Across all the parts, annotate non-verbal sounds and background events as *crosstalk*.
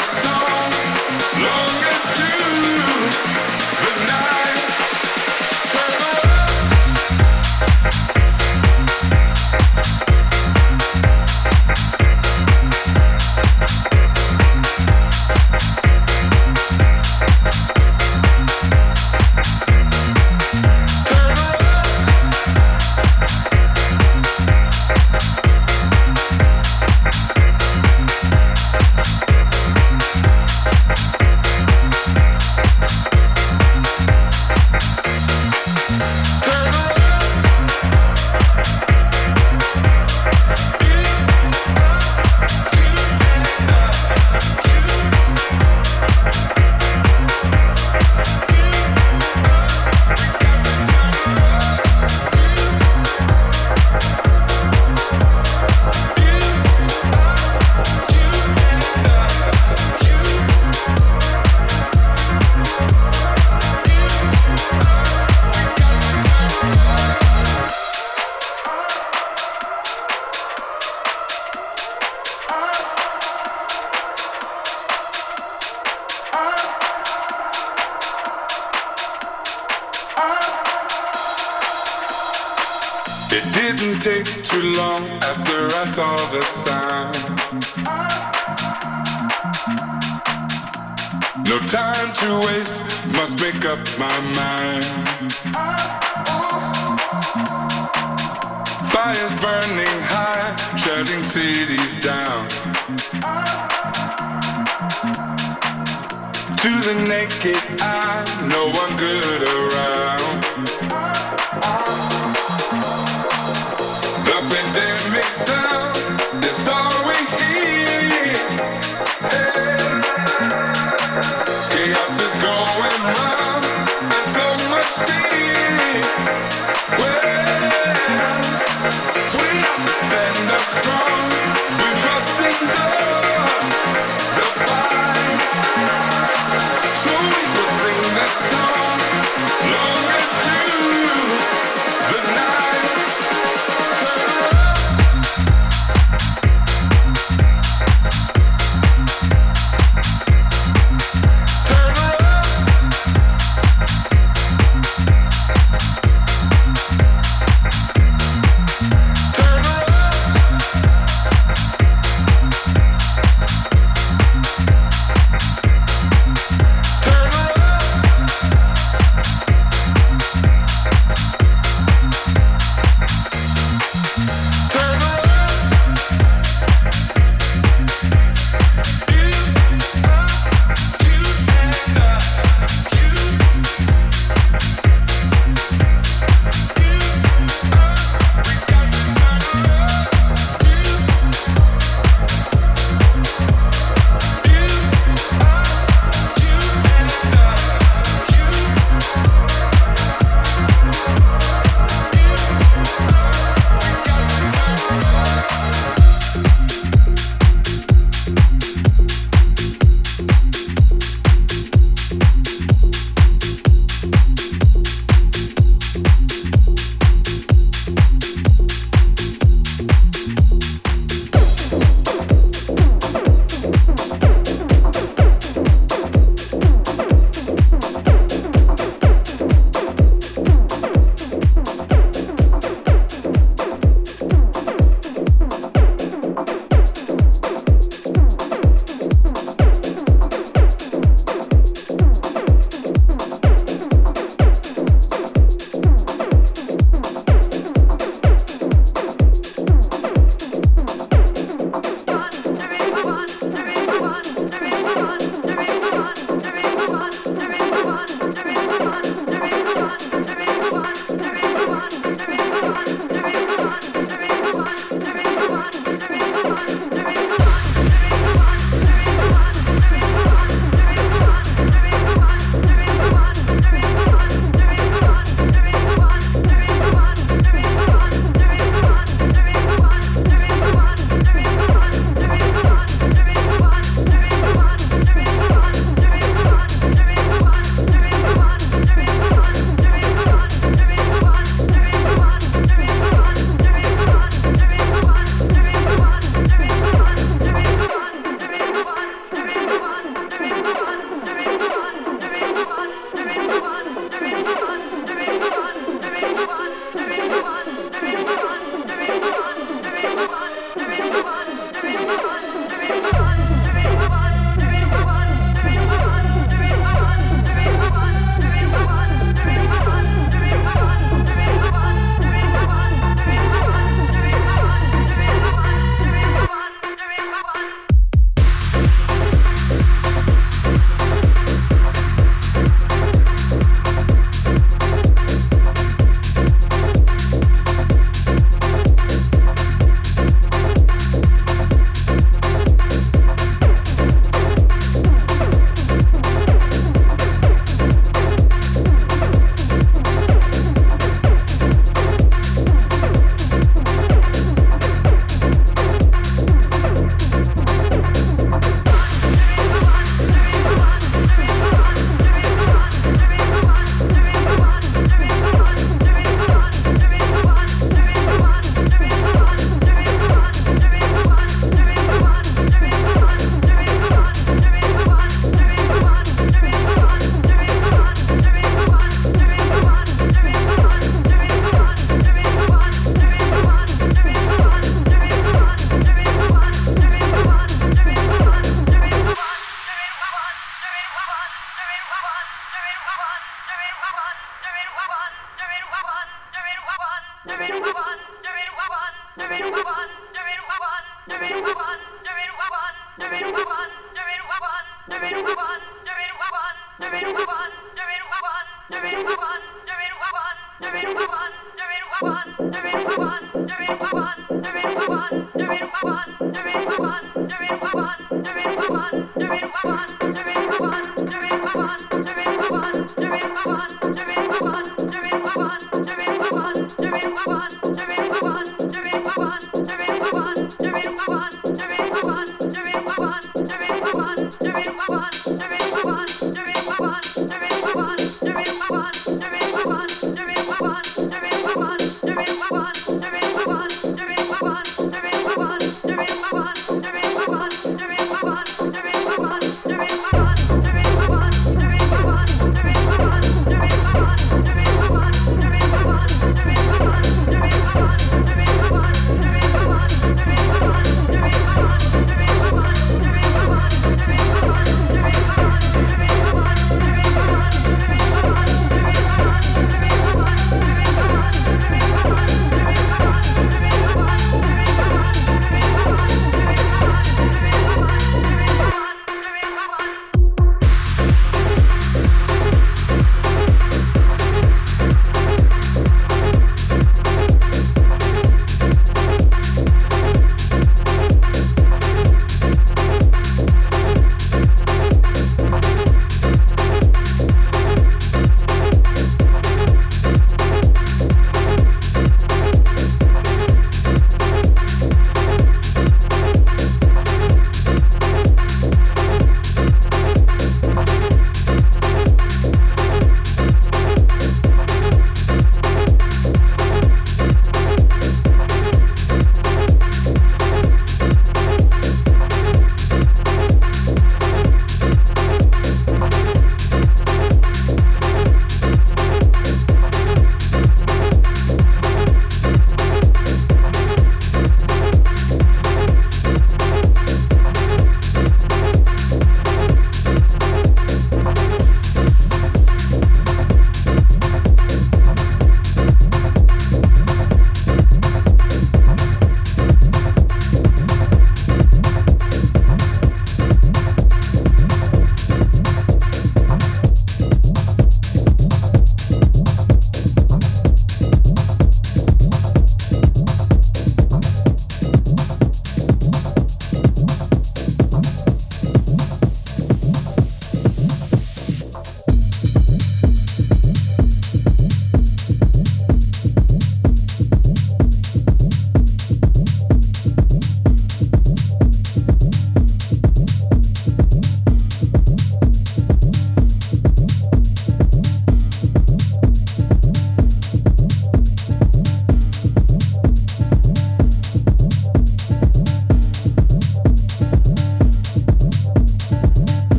Yes. No time to waste, must make up my mind. Fires burning high, shutting cities down. To the naked eye, no one good around. strong.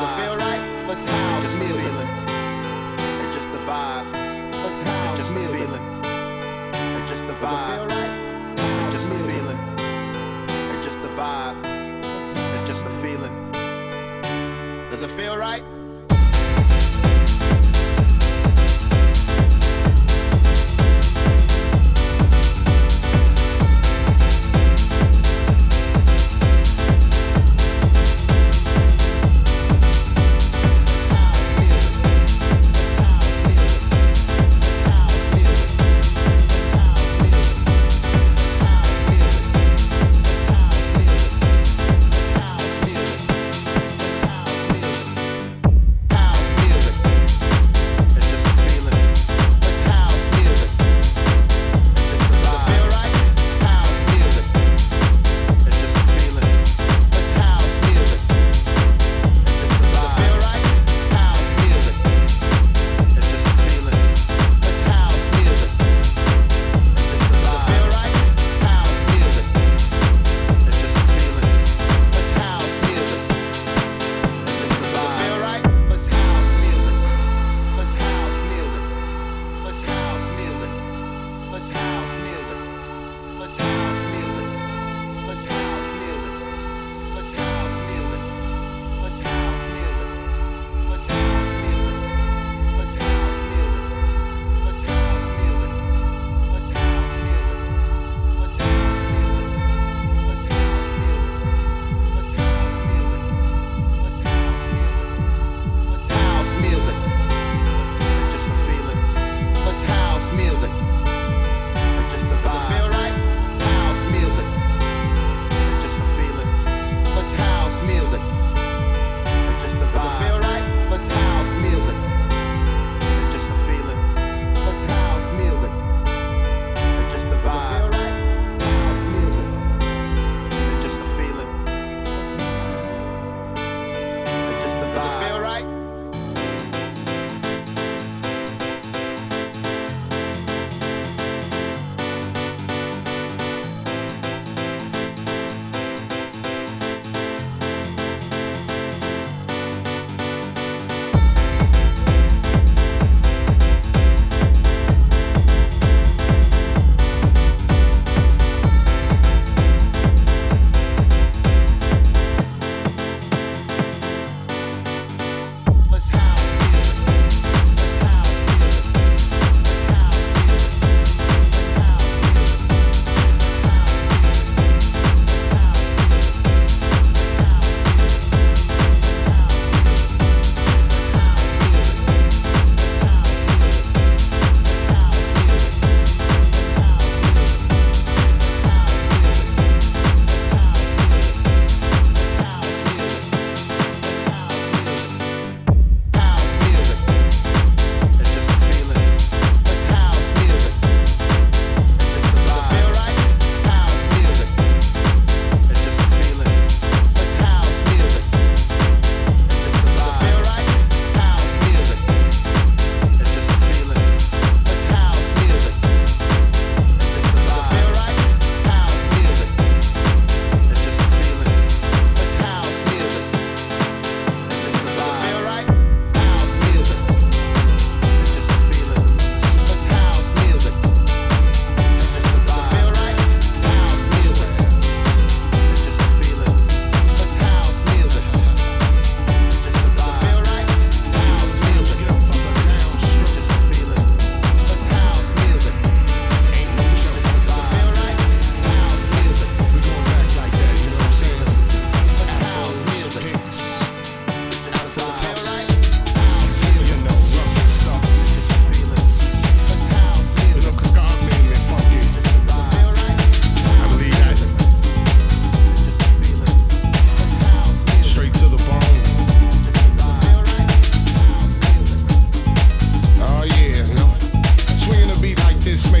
It's just a feeling. It's just a vibe. It's just a feeling. It's just a vibe. It's just a feeling. It's just a vibe. It's just a feeling. Does it feel right?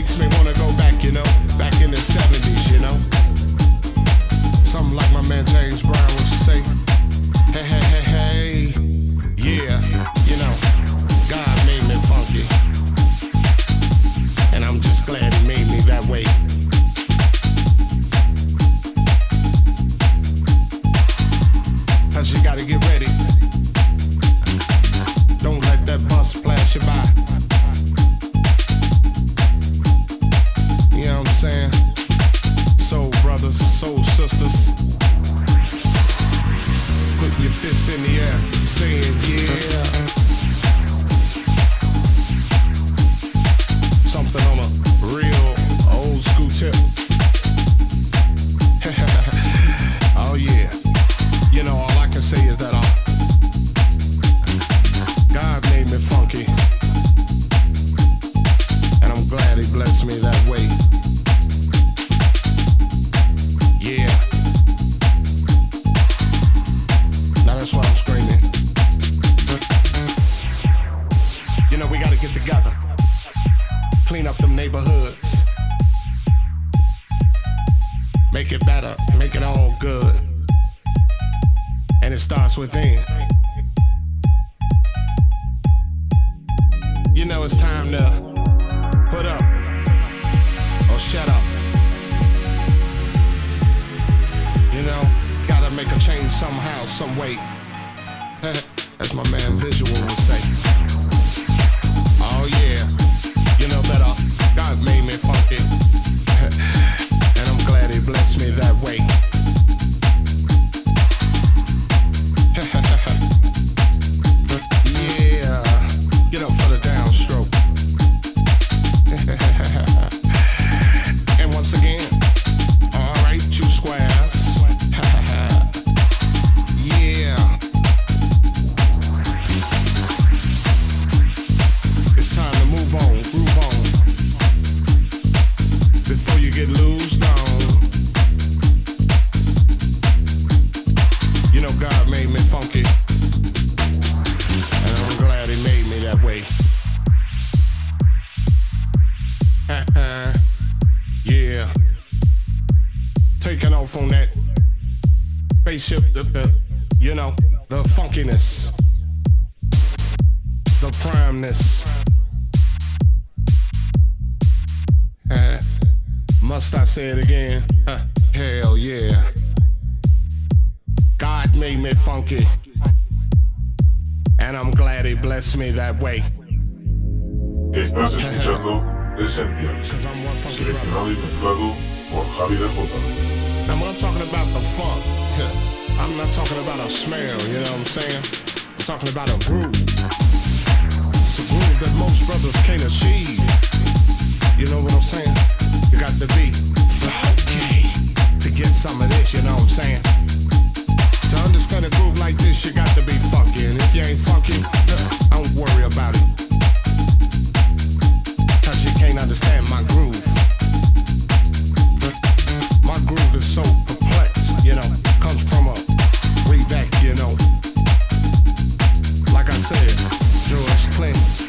makes me wanna go back, you know, back in the 70s, you know. Something like my man James Brown would say, hey, hey, hey, hey. somehow, some way. *laughs* As my man Visual would say. talking about a smell, you know what I'm saying? I'm talking about a groove. It's a groove that most brothers can't achieve. You know what I'm saying? You got to be funky to get some of this, you know what I'm saying? To understand a groove like this, you got to be funky. And if you ain't funky, *laughs* don't worry about it. Cause you can't understand my groove. My groove is so perplexed, you know, comes from a you know. Like I said, George Clinton.